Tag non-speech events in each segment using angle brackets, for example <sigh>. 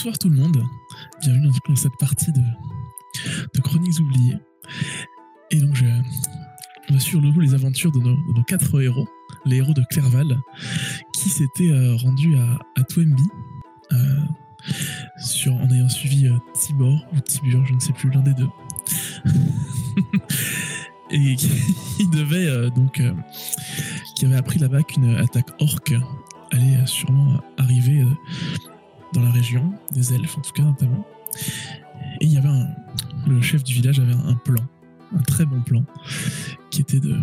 bonsoir tout le monde. Bienvenue dans cette partie de, Chroniques oubliées. Et donc, je, on va suivre les aventures de nos, quatre héros, les héros de Clerval, qui s'étaient euh, rendus à, Twemby, euh, en ayant suivi euh, Tibor ou Tibur, je ne sais plus, l'un des deux. <laughs> et qui, devait donc. qui avait appris là-bas qu'une attaque orque allait sûrement arriver dans la région, des elfes en tout cas notamment. Et il y avait un. Le chef du village avait un, plan, un très bon plan, qui était de.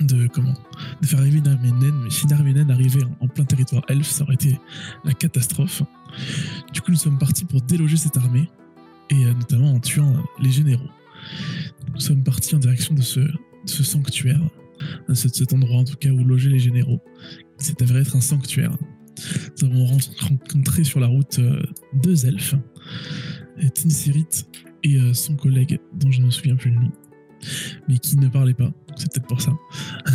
De comment De faire arriver une armée naine, mais si une armée naine arrivait en, plein territoire elfe, ça aurait été la catastrophe. Du coup, nous sommes partis pour déloger cette armée, et euh, notamment en tuant euh, les généraux. Nous sommes partis en direction de ce, sanctuaire, de cet, endroit en tout cas où logeaient les généraux, s'est avéré être un sanctuaire. Nous avons rencontré sur la route euh, deux elfes, Tinsirit et euh, son collègue, dont je ne me souviens plus le nom, mais qui ne parlait pas. C'est peut-être pour ça. <laughs>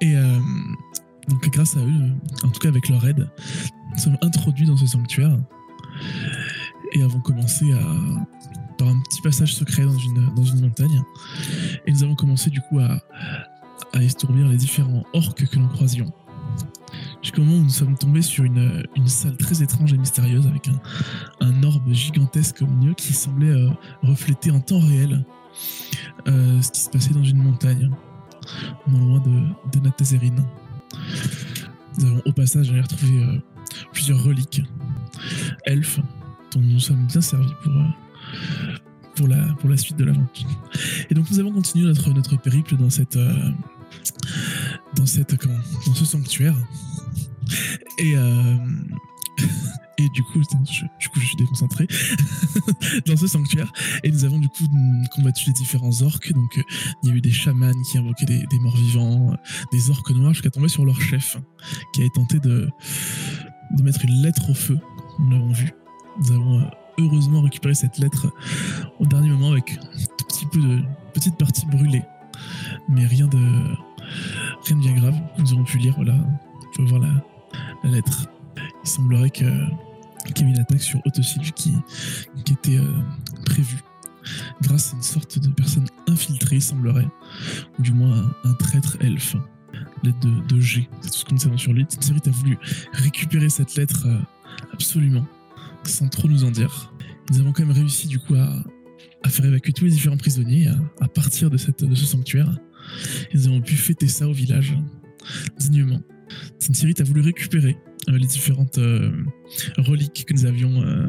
et euh, donc, grâce à eux, en tout cas avec leur aide, nous sommes introduits dans ce sanctuaire et avons commencé à par un petit passage secret dans une, dans une montagne. Et nous avons commencé du coup à, à estourbir les différents orques que nous croisions. Jusqu'au moment où nous sommes tombés sur une, salle très étrange et mystérieuse avec un, orbe gigantesque au milieu qui semblait euh, refléter en temps réel euh, ce qui se passait dans une montagne, non loin de, de. Nous avons au passage d'ailleurs retrouvé euh, plusieurs reliques elfes dont nous sommes bien servis pour, euh, pour, la, suite de l'aventure. Et donc nous avons continué notre, périple dans cette, dans cette dans ce sanctuaire. Et euh, <laughs> et du coup, je, du coup, je suis déconcentré <laughs> dans ce sanctuaire. Et nous avons du coup combattu les différents orques. Donc, il y a eu des chamans qui invoquaient des, morts vivants, des orques noirs, jusqu'à tomber sur leur chef, qui avait tenté de, de mettre une lettre au feu. Nous l'avons vu. Nous avons euh, heureusement récupéré cette lettre au dernier moment avec un petit peu de petite partie brûlée, mais rien de rien de bien grave. Nous aurons pu lire. Voilà, on peut voir la, lettre. Il semblerait que qu'il y avait une attaque sur Autosylve qui, était euh, prévue grâce à une sorte de personne infiltrée, semblerait, ou du moins un, traître elfe. Lettre de, de G, c'est tout ce qu'on sait sur lui. Tsiri a voulu récupérer cette lettre euh, absolument, sans trop nous en dire. Nous avons quand même réussi du coup à, faire évacuer tous les différents prisonniers à, partir de ce sanctuaire. Nous avons pu fêter ça au village, dignement. Tinsirit a voulu récupérer euh, les différentes euh, reliques que nous avions euh,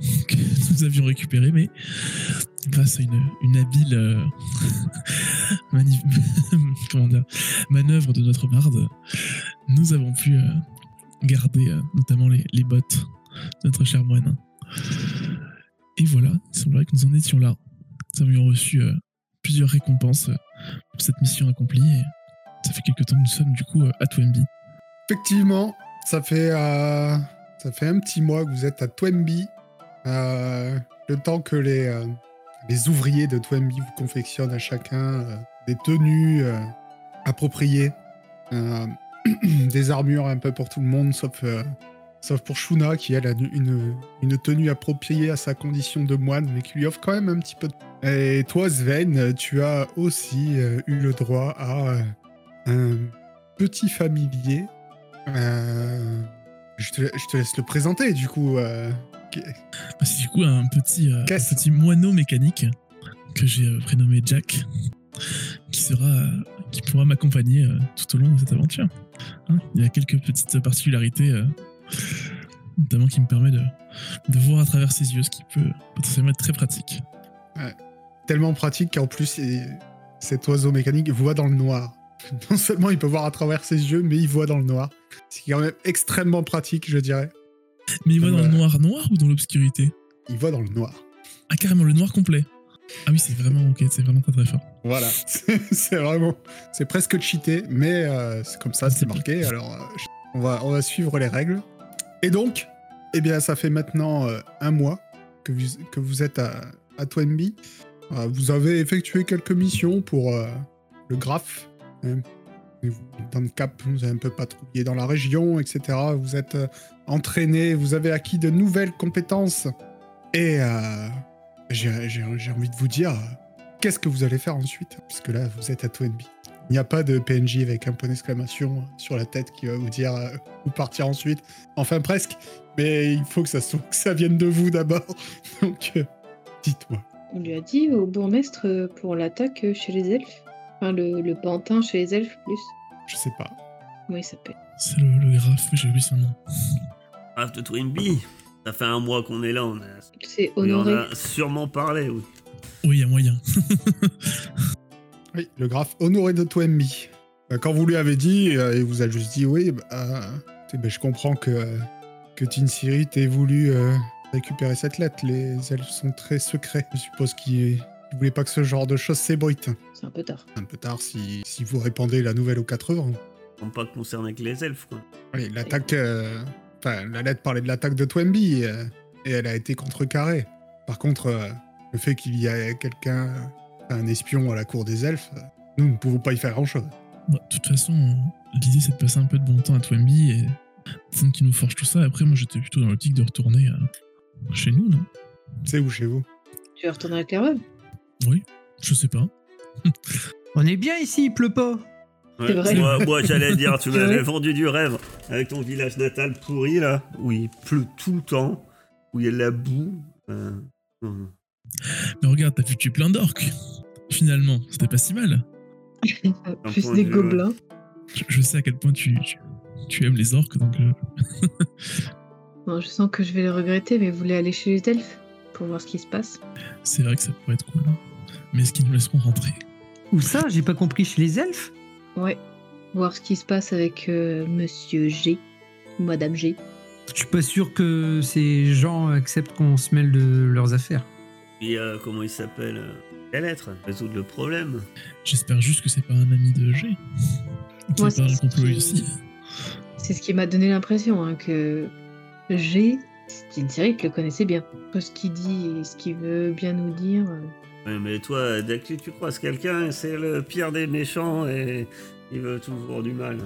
<laughs> que nous avions récupérées, mais grâce à une, habile <laughs> <laughs> manœuvre de notre barde, nous avons pu garder notamment les, bottes de notre cher moine. Et voilà, il semblerait que nous en étions là. Nous avions reçu plusieurs récompenses euh, pour cette mission accomplie. Et ça fait quelques temps que nous sommes du coup euh, à Twemby. Effectivement, ça fait, euh, ça fait un petit mois que vous êtes à Twemby. Euh, le temps que les, les ouvriers de Twemby vous confectionnent à chacun des tenues appropriées, <clears throat> des armures un peu pour tout le monde, sauf, sauf pour Shuna qui, elle, a une, une tenue appropriée à sa condition de moine, mais qui lui offre quand même un petit peu de... Et toi, Sven, tu as aussi euh, eu le droit à euh, un petit familier euh, je, te, je te laisse le présenter, du coup. euh, C'est du coup un petit, euh, un petit moineau mécanique que j'ai prénommé Jack, qui sera, qui pourra m'accompagner tout au long de cette aventure. Hein, Il y a quelques petites particularités, notamment qui me permet de, de voir à travers ses yeux, ce qui peut potentiellement être très pratique. tellement pratique qu'en plus, cet oiseau mécanique voit dans le noir. <laughs> Non seulement il peut voir à travers ses yeux, mais il voit dans le noir. C'est quand même extrêmement pratique, je dirais. Mais il voit dans le Bah. noir noir ou dans l'obscurité? Il voit dans le noir. Ah carrément le noir complet. Ah oui c'est vraiment ok, c'est vraiment très très fort. Voilà. <laughs> c'est vraiment. C'est presque cheaté, mais euh, c'est comme ça, c'est marqué. Alors, euh, on, va, on va suivre les règles. Et donc, eh bien, ça fait maintenant euh, un mois que vous, êtes à, à Twenby. Vous avez effectué quelques missions pour euh, le Graph. hein. Dans le cap, vous avez un peu patrouillé dans la région, etc. Vous êtes euh, entraîné, vous avez acquis de nouvelles compétences. Et j'ai envie de vous dire, qu'est-ce que vous allez faire ensuite? Puisque là, vous êtes à Toynbee. Il n'y a pas de PNJ avec un point d'exclamation sur la tête qui va vous dire euh, où partir ensuite. Enfin, presque. Mais il faut que ça, soit- que ça vienne de vous d'abord. <laughs> Donc, euh, dites-moi. On lui a dit au bourgmestre pour l'attaque chez les elfes. Enfin, le, le pantin chez les elfes, plus. Je sais pas. Comment il s'appelle? C'est le, le graphe, mais j'ai oublié son nom. Grave de Twinbee. Ça fait un mois qu'on est là, on a, C'est on a sûrement parlé. Oui. Oui, il y a moyen. <laughs> Oui, le graphe honoré de Toembi. Euh, Quand vous lui avez dit, euh, il vous a juste dit oui, bah, euh, bah, je comprends que, euh, que Tinsiri t'ait voulu euh, récupérer cette lettre. Les elfes sont très secrets. Je suppose qu'il ne voulait pas que ce genre de choses s'ébruite. C'est un peu tard. Un peu tard si, si vous répandez la nouvelle aux quatre vents. On pas concerné que les elfes, quoi. Oui, l'attaque. euh, Enfin, la lettre parlait de l'attaque de Twemby euh, et elle a été contrecarrée. Par contre, euh, le fait qu'il y ait quelqu'un, euh, un espion à la cour des elfes, nous ne pouvons pas y faire grand-chose. Bon, de toute façon, l'idée c'est de passer un peu de bon temps à Twemby et attendre qu'il nous forge tout ça. Après, moi j'étais plutôt dans l'optique de retourner euh, chez nous, non? C'est où chez vous? Tu vas retourner à Clairvaux Oui, je sais pas. On est bien ici, il pleut pas. C'est vrai. Moi, moi, j'allais dire, tu <laughs> m'avais vendu du rêve avec ton village natal pourri, là, où il pleut tout le temps, où il y a de la boue. euh. Mais regarde, t'as pu tuer plein d'orques. Finalement, c'était pas si mal. <laughs> Plus des gobelins. Je, je sais à quel point tu, tu, tu aimes les orques, donc euh, <laughs> Bon, je sens que je vais le regretter, mais vous voulez aller chez les elfes pour voir ce qui se passe? C'est vrai que ça pourrait être cool. Mais est-ce qu'ils nous laisseront rentrer? Où ça? J'ai pas compris. Chez les elfes? Ouais. Voir ce qui se passe avec euh, Monsieur G. ou Madame G. Je suis pas sûr que ces gens acceptent qu'on se mêle de leurs affaires. Puis, euh, comment il s'appelle euh, La lettre, résoudre le problème. J'espère juste que c'est pas un ami de G. Qui Moi, ce complot qui- aussi. C'est ce qui m'a donné l'impression hein, que G. C'est une série que le connaissait bien. Ce qu'il dit et ce qu'il veut bien nous dire. Ouais, mais toi, dès que tu croises quelqu'un, c'est le pire des méchants et il veut toujours du mal.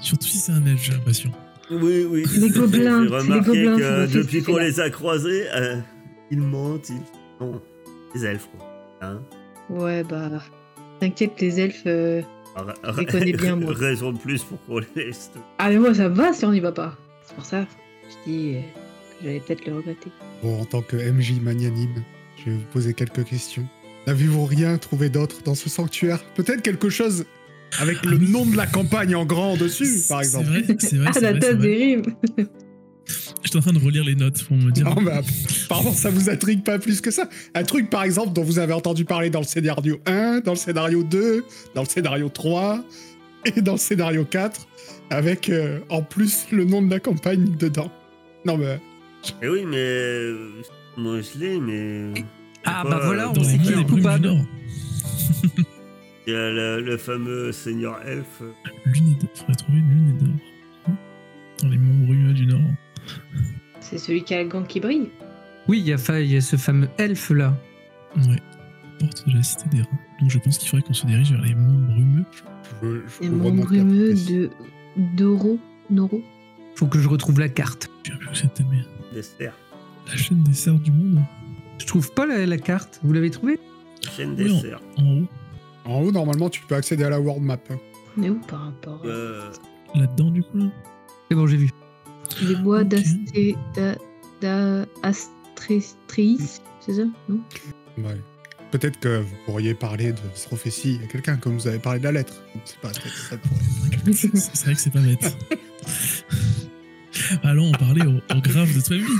Surtout si c'est un elfe, j'ai l'impression. Oui, oui. Les gobelins, J'ai c'est les remarqué gobelins que depuis qu'on les a croisés, euh, ils mentent. Ils... Non, les elfes, quoi. Hein Ouais, bah. T'inquiète, les elfes. euh, Alors, les connais bien, moi. <laughs> Raison de plus pour qu'on les. Ah, mais moi, ça va si on n'y va pas. C'est pour ça. Je dis euh, que j'allais peut-être le regretter. Bon, en tant que MJ magnanime, je vais vous poser quelques questions. N'avez-vous rien trouvé d'autre dans ce sanctuaire? Peut-être quelque chose avec le Ah nom de la campagne en grand dessus, par exemple. C'est vrai, c'est vrai. <laughs> Ah, la vrai, c'est <laughs> J'étais en train de relire les notes pour me dire. Non, mais apparemment, ça vous intrigue pas plus que ça. Un truc, par exemple, dont vous avez entendu parler dans le scénario 1, dans le scénario 2, dans le scénario 3 et dans le scénario 4, avec euh, en plus le nom de la campagne dedans. Non, mais Eh oui, mais. Moi, je l'ai, mais. Ah, bah voilà, on sait qui est coupable. <laughs> Il y a le, le fameux seigneur elfe. Lune et d'or. Faudrait trouver une lune et d'or. Dans les monts brumeux du Nord. C'est celui qui a la gang qui brille. Oui, il y, a y ce fameux elfe là. Ouais. Porte de la cité des reins. Donc je pense qu'il faudrait qu'on se dirige vers les monts brumeux. je, veux- je Et vous mon remonte la brumeux de. Doro Noro Faut que je retrouve la carte. Je sais plus où c'était, mais. Dessert. La chaîne des cerfs du monde. Je trouve pas la, la carte. Vous l'avez trouvée? Chaîne Oui, on- dessert. En haut. En haut, normalement, tu peux accéder à la world map. On est où par rapport à- Euh, Là-dedans, du coup, là? C'est bon, j'ai vu. Les bois Ok. d'Asté. d'a- d'a- Astréis C'est ça Non? Ouais. Peut-être que vous pourriez parler de cette prophétie à quelqu'un, comme vous avez parlé de la lettre. C'est pas ça <laughs> pourrait. C'est vrai que c'est pas bête. <laughs> Allons en parler au, au grave de Twemby.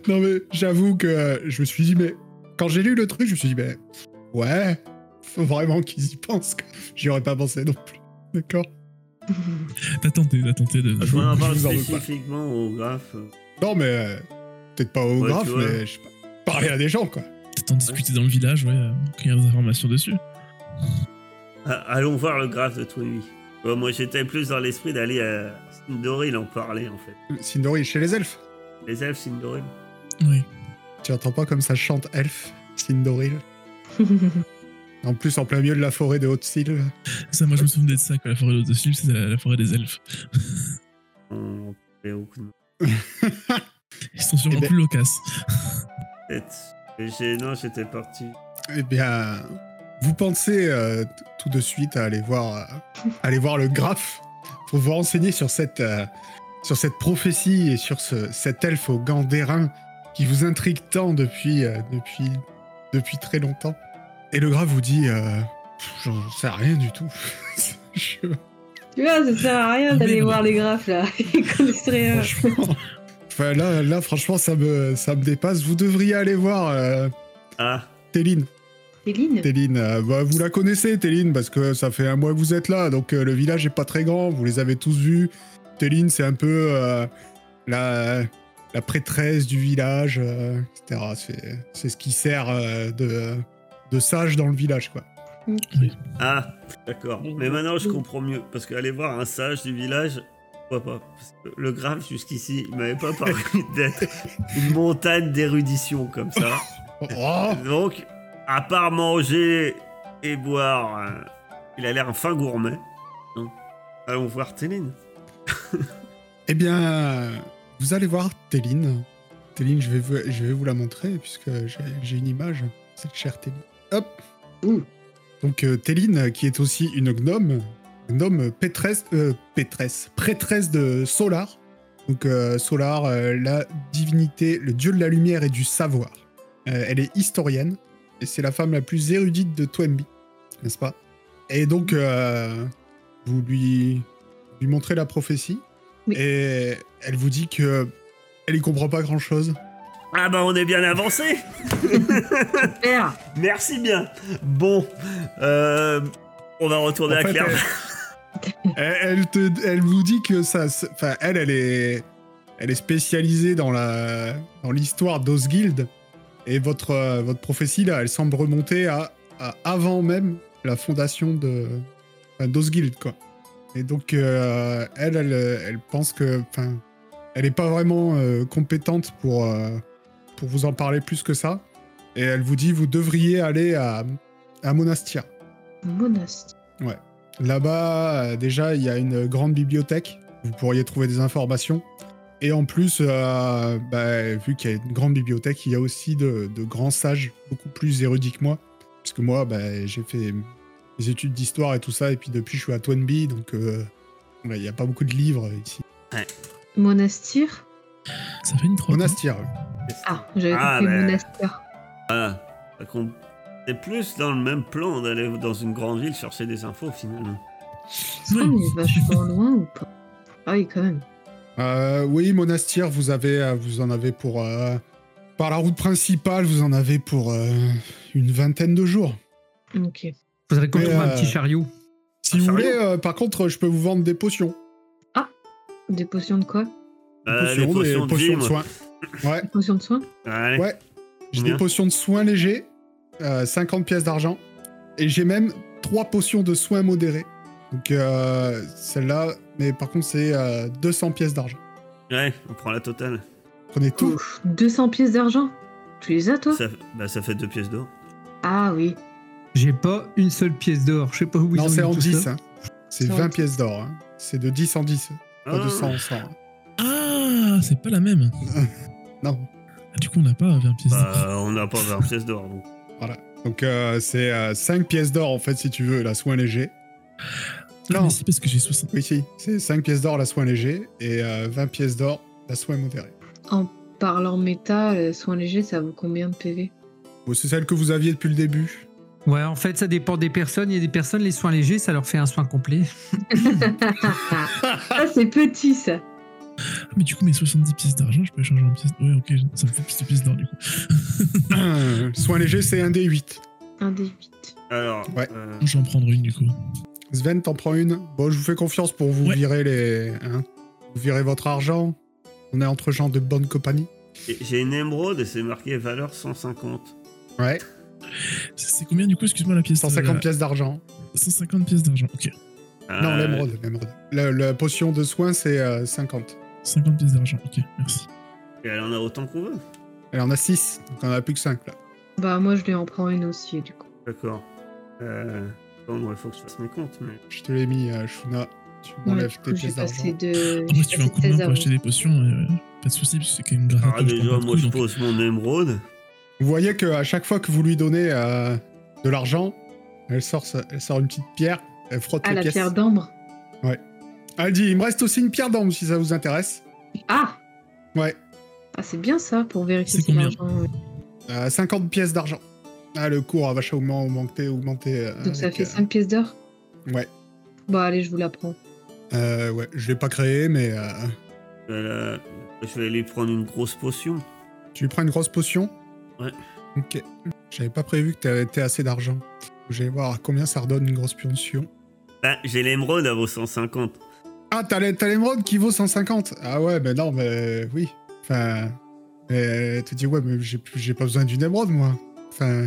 <laughs> non mais j'avoue que je me suis dit, mais quand j'ai lu le truc, je me suis dit, mais ouais, faut vraiment qu'ils y pensent. que J'y aurais pas pensé non plus. D'accord? T'as tenté, t'as tenté de. je m'en parle en spécifiquement au graphe. Non mais euh, peut-être pas au Ouais, mais je sais pas. Parler à des gens quoi. T'as discuté dans le village, ouais, euh, qu'il y a des informations dessus. Ah, allons voir le graphe de Twinbee. Ouais, moi, j'étais plus dans l'esprit d'aller à Sindoril en parler, en fait. Sindori chez les elfes. Les elfes Sindoril. Oui. Tu entends pas comme ça chante elfe, Sindoril? <laughs> En plus, en plein milieu de la forêt de Haute-Sylve. Ça, moi, je me souviens de ça, que la forêt de Sylve, c'est la, la forêt des elfes. <laughs> Ils sont sûrement Eh ben- plus loquaces. Non, j'étais parti. Eh bien, vous pensez euh, tout de suite à aller voir, euh, aller voir le graphe pour vous renseigner sur cette, euh, sur cette prophétie et sur ce, cet elfe aux gants d'airain qui vous intrigue tant depuis, euh, depuis, depuis très longtemps. Et le graphe vous dit, euh, j'en sais rien du tout. <laughs> Je- Tu vois, ça sert à rien d'aller voir les graphes là. <laughs> Ils connaissent rien. franchement, enfin, là, là, franchement, ça me, ça me dépasse. Vous devriez aller voir euh, Ah, Téline. Céline Téline, euh, bah, vous la connaissez, Téline, parce que ça fait un mois que vous êtes là, donc euh, le village est pas très grand, vous les avez tous vus. Téline, c'est un peu euh, la, la prêtresse du village, euh, etc. C'est- C'est ce qui sert euh, de, de sage dans le village, quoi. ah, d'accord. Mais maintenant, je comprends mieux. Parce qu'aller voir un sage du village, pourquoi pas Parce que le grave, jusqu'ici, il m'avait pas <laughs> paru d'être une montagne d'érudition comme ça. Oh Donc, à part manger et boire, euh, il a l'air un fin gourmet. Donc, allons voir Téline. <laughs> Eh bien, vous allez voir Téline. Téline, je vais vous, je vais vous la montrer, puisque j'ai j'ai une image, cette chère Téline. Hop Ouh. Donc, euh, Téline, euh, qui est aussi une gnome, gnome pétresse, euh, pétresse, prêtresse de Solar. Donc, euh, Solar, la divinité, le dieu de la lumière et du savoir. Elle est historienne, et c'est la femme la plus érudite de Twemby, n'est-ce pas? Et donc, vous lui, lui montrez la prophétie, Oui. et elle vous dit que elle y comprend pas grand-chose. Ah bah, on est bien avancé Super Merci bien. Bon, euh, on va retourner En à fait, Claire. Elle, elle te, elle vous dit que ça, se- enfin, elle, elle est, elle est spécialisée dans la, dans l'histoire d'Osguild. Et votre, euh, votre prophétie là, elle semble remonter à, à avant même la fondation de, enfin, d'Osguild, quoi. Et donc, euh, elle, elle, elle pense que, enfin, elle est pas vraiment euh, compétente pour, euh, pour vous en parler plus que ça. Et elle vous dit, vous devriez aller à, à Monastir. Monastique. Là-bas, euh, déjà, il y a une grande bibliothèque. Vous pourriez trouver des informations. Et en plus, euh, bah, vu qu'il y a une grande bibliothèque, il y a aussi de, de grands sages, beaucoup plus érudits que moi. Parce que moi, bah, j'ai fait mes études d'histoire et tout ça. Et puis depuis, je suis à Twenby, donc euh, il n'y a pas beaucoup de livres ici. Monastir? Ça fait une hein. Monastir. Ah, j'avais Ah, compris mais- monastère. Voilà. C'est plus dans le même plan d'aller dans une grande ville chercher des infos finalement. Est-ce qu'on Oui. est vachement loin ou pas? Ah oui, quand même. Euh, oui, Monastir, vous, avez, euh, vous en avez pour... euh, par la route principale, vous en avez pour euh, une vingtaine de jours. Ok. Faudrait qu'on trouve un petit chariot? Si Ah, vous voulez, euh, par contre, je peux vous vendre des potions. Des potions de quoi? Euh, Des potions de soins. Ouais, de Allez. J'ai des potions de soins légers, euh, 50 pièces d'argent. Et j'ai même trois potions de soins modérés. Donc euh, celle-là, mais par contre, c'est euh, 200 pièces d'argent. Ouais, on prend la totale. Prenez tout. Ouf, 200 pièces d'argent Tu les as, toi? Ça, bah, ça fait deux pièces d'or. Ah oui. J'ai pas une seule pièce d'or. Je sais pas où ils non, ont c'est mis en tout 10. ça. hein. C'est C'est en 20 10. pièces d'or. hein. C'est de 10 en 10. Pas de 100 en 100. hein. Ah, c'est pas la même. <laughs> Non. Ah, du coup, on n'a pas 20 pièces. d'or. Bah, on n'a pas 20 pièces d'or. Donc. Donc euh, c'est euh, 5 pièces d'or, en fait, si tu veux, la soin léger. Ah, non. mais si, parce que j'ai 60. Oui, si. C'est 5 pièces d'or, la soin léger. Et euh, 20 pièces d'or, la soin modérée. En parlant méta, le soin léger, ça vaut combien de PV Bon, c'est celle que vous aviez depuis le début. Ouais, en fait, ça dépend des personnes. Il y a des personnes, les soins légers, ça leur fait un soin complet. <laughs> <laughs> Ah, c'est petit, ça. Ah, mais du coup, mes 70 pièces d'argent, je peux échanger en pièces. Ouais, ok, ça me fait plus de pièces d'or du coup. <laughs> soin léger, c'est un D8. Un des 8. Alors, Ouais. euh, Je vais en prendre une du coup. Sven, t'en prends une. Bon, je vous fais confiance pour vous Ouais. virer les. hein. Vous virez votre argent. On est entre gens de bonne compagnie. j'ai une émeraude et c'est marqué valeur 150. Ouais. C'est combien du coup Excuse-moi la pièce. 150 euh, pièces d'argent. 150 pièces d'argent, ok. Non, Euh, l'émeraude. l'émeraude. La, la potion de soin, c'est euh, 50. 50 pièces d'argent, ok, merci. Et elle en a autant qu'on veut. Elle en a 6, donc on en a plus que 5 là. Bah, moi, je lui en prends une aussi, du coup. D'accord. Euh, bon, il faut que je fasse mes comptes, mais. Je te l'ai mis, euh, Shuna. Tu Ouais, m'enlèves du tes pièces d'argent. de. Après, j'ai si tu veux un coup de main 16 pour acheter des potions, euh, pas de soucis, parce que c'est quand même grave. Ah, déjà, moi, je pose mon émeraude. Vous voyez qu'à chaque fois que vous lui donnez euh, de l'argent, elle sort, sa- elle sort une petite pierre, elle frotte Ah, les la pièces. pierre d'ambre. Elle dit, il me reste aussi une pierre d'ambre si ça vous intéresse. Ah Ouais, Ah, c'est bien ça pour vérifier C'est si combien l'argent. ouais. euh, 50 pièces d'argent. Ah, le cours a vachement augmenté. augmenté euh, Donc ça fait euh, 5 pièces d'or Ouais. Bon, allez, je vous la prends. Euh, ouais, je l'ai pas créé, mais euh, Je vais, la- je vais lui prendre une grosse potion. tu lui prends une grosse potion Ouais. Ok. J'avais pas prévu que t'avais t'aies assez d'argent. Je vais voir combien ça redonne une grosse potion. Bah, j'ai l'émeraude à vos 150. Ah, t'as l'é- t'as l'émeraude qui vaut 150 Ah ouais, mais non, mais oui. Enfin. euh, tu dis, ouais, mais j'ai pas besoin d'une émeraude, moi. Enfin.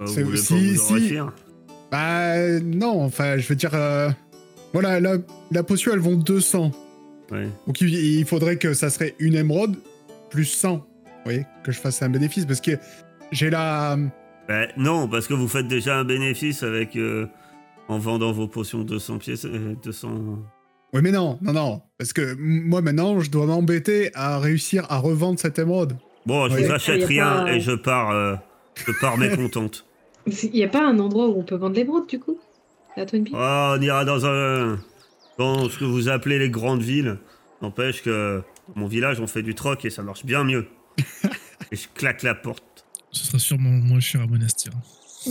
Bah, C'est- vous voulez si- pas vous si. enrichir Bah, non, enfin, je veux dire. euh, voilà, la, la potion, elle vaut 200. Ouais. Donc il, il faudrait que ça serait une émeraude plus 100. Vous voyez Que je fasse un bénéfice. Parce que j'ai la. Bah, non, parce que vous faites déjà un bénéfice avec. euh, en vendant vos potions 200 pièces. euh, 200. Oui, mais non, non, non. Parce que moi, maintenant, je dois m'embêter à réussir à revendre cette émeraude. Bon, je Ouais. vous achète rien pas- et je pars. euh, je pars mécontente. <laughs> Il n'y a pas un endroit où on peut vendre l'émeraude, du coup? La Twin Peaks? Oh, on ira dans un. Dans ce que vous appelez les grandes villes. N'empêche que. dans Mon village, on fait du troc et ça marche bien mieux. <laughs> et je claque la porte. Ce sera sûrement moins cher à Monastir. <laughs>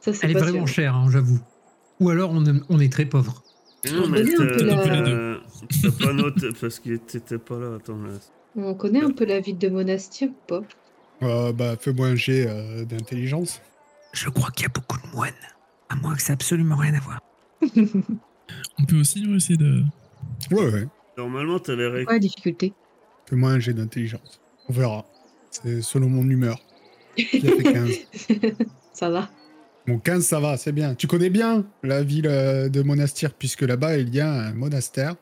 Ça, c'est Elle est vraiment chère, hein, j'avoue. Ou alors on, est- on est très pauvre. Non, mais connaît un peu t'as- la- t'as- t'as pas noté parce que t'étais pas là. Attends, là. On connaît un peu la ville de Monastir ou pas? Euh, bah, fais-moi un jet euh, d'intelligence. Je crois qu'il y a beaucoup de moines. À moins que ça ait absolument rien à voir. <laughs> On peut aussi nous essayer de. Ouais, ouais. Normalement, t'avais ré... Quoi la difficulté Fais-moi un jet d'intelligence. On verra. C'est selon mon humeur. Qui a fait 15 <laughs> Ça va. Bon, 15, ça va, c'est bien. Tu connais bien la ville euh, de Monastir, puisque là-bas, il y a un monastère.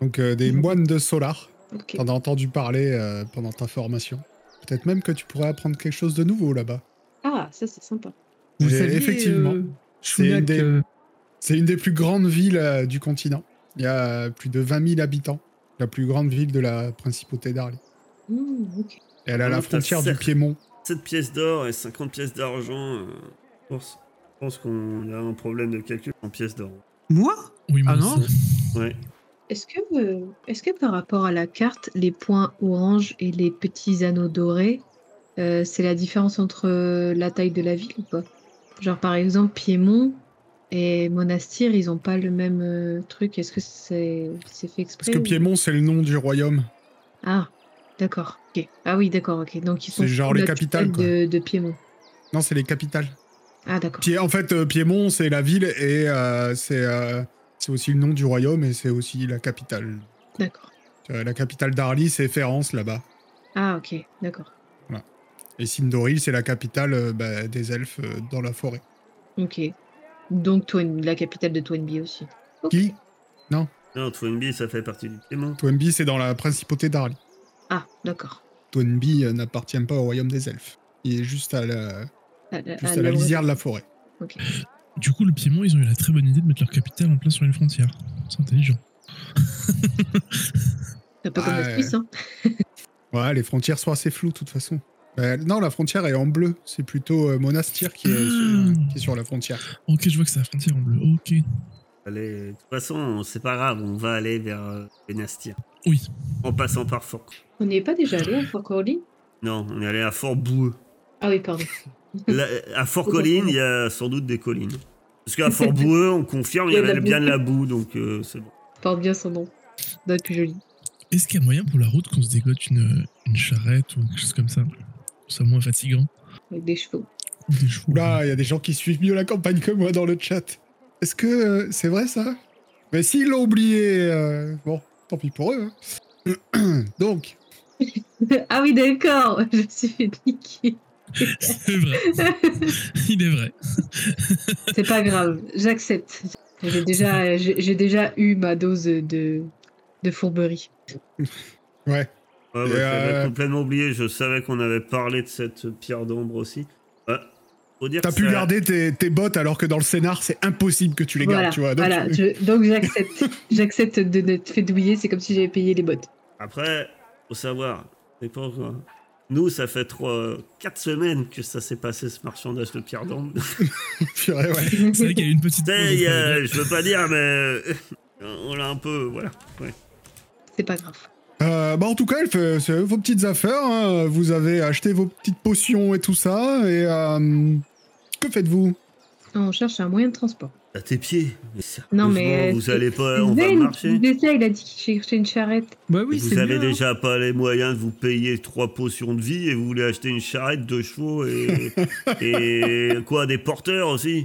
Donc, euh, des Mhm. moines de Solar. Ok. T'en as entendu parler euh, pendant ta formation. Peut-être même que tu pourrais apprendre quelque chose de nouveau là-bas. Ah, ça, c'est sympa. Vous Et saviez, effectivement, euh, c'est une des- euh, C'est une des plus grandes villes euh, du continent. Il y a plus de 20 000 habitants. La plus grande ville de la principauté d'Arly. Ok. Et elle est à Ah, la t'as frontière du Piémont. 7 pièces d'or et 50 pièces d'argent. Je pense- je pense qu'on a un problème de calcul en pièces d'or. Moi? Oui, moi Ah non aussi. Ouais. Est-ce que, euh, est-ce que par rapport à la carte, les points orange et les petits anneaux dorés, euh, c'est la différence entre euh, la taille de la ville ou pas? Genre par exemple Piémont et Monastir, ils ont pas le même euh, truc. Est-ce que c'est c'est fait exprès Parce que ou- Piémont, c'est le nom du royaume. Ah, d'accord. ok. Ah oui, d'accord. Ok. Donc ils sont C'est genre les capitales, de Piémont. Non, c'est les capitales. Ah d'accord. Pied- en fait, euh, Piémont, c'est la ville et euh, c'est euh, c'est aussi le nom du royaume et c'est aussi la capitale. D'accord. La capitale d'Arly, c'est Ferrance là-bas. Ah ok. D'accord. Et Sindoril, c'est la capitale bah, des elfes dans la forêt. Ok. Donc Twen- la capitale de Twenby aussi. Ok. Qui? Non, Twinbee, ça fait partie du Piémont. Twenby, c'est dans la principauté d'Arly. Ah d'accord. Twenby n'appartient pas au royaume des elfes. Il est juste à la, À, juste à à la lisière de la forêt. Du coup, le Piémont, ils ont eu la très bonne idée de mettre leur capitale en plein sur une frontière. C'est intelligent. <laughs> Pas comme Ah, Suisse, hein. Ouais, les frontières sont assez floues de toute façon. Euh, non, la frontière est en bleu. C'est plutôt euh, Monastir qui est, Ah. sur, qui est sur la frontière. Ok, je vois que c'est la frontière en bleu. Ok. Allez, de toute façon, c'est pas grave, on va aller vers euh, Benastir. Oui. En passant par Fort. On n'y est pas déjà allé à Fort Corley Non, on est allé à Fort Boueux. Ah oui, pardon. <laughs> Là, à Fort Colline, il y a sans doute des collines. Parce qu'à Fort <laughs> Boueux, on confirme, il y avait bien boue. de la boue, donc euh, c'est bon. Porte bien son nom. Doit être plus joli. Est-ce qu'il y a moyen pour la route qu'on se dégote une, une charrette ou quelque chose comme ça? Que ce soit moins fatigant? Avec des chevaux. Ou des chevaux Oula, il y a des gens qui suivent mieux la campagne que moi dans le chat. Est-ce que euh, c'est vrai ça? Mais s'ils l'ont oublié, euh, bon, tant pis pour eux. hein. <clears throat> Donc, <laughs> ah oui, d'accord. Je me suis fait niquer. C'est vrai. <laughs> Il est vrai. C'est pas grave. J'accepte. J'ai déjà, j'ai j'ai déjà eu ma dose de, de fourberie. ouais. Ouais, ouais, J'avais euh, complètement oublié, je savais qu'on avait parlé de cette pierre d'ombre aussi. Ouais. faut dire T'as pu ça- garder tes, tes bottes alors que dans le scénar, c'est impossible que tu les voilà, gardes, tu vois. Donc, voilà. Je- donc j'accepte. <laughs> j'accepte de n'être fait douiller, c'est comme si j'avais payé les bottes. Après, faut savoir, c'est pas quoi. Nous, ça fait trois, quatre semaines que ça s'est passé ce marchandage de pierre d'ombre. <laughs> C'est vrai qu'il y a eu une petite. Y a- deux. je veux pas dire, mais euh, on l'a un peu, voilà. Ouais. C'est pas grave. Euh, bah en tout cas, elle fait vos petites affaires. hein. Vous avez acheté vos petites potions et tout ça. Et euh, que faites-vous? On cherche un moyen de transport. À tes pieds. Mais Non, mais, euh, vous allez pas, on va marcher. ça, il a dit qu'il cherchait une charrette. Bah oui, vous avez bien. déjà pas les moyens de vous payer trois potions de vie et vous voulez acheter une charrette, deux chevaux et, <laughs> et quoi, des porteurs aussi?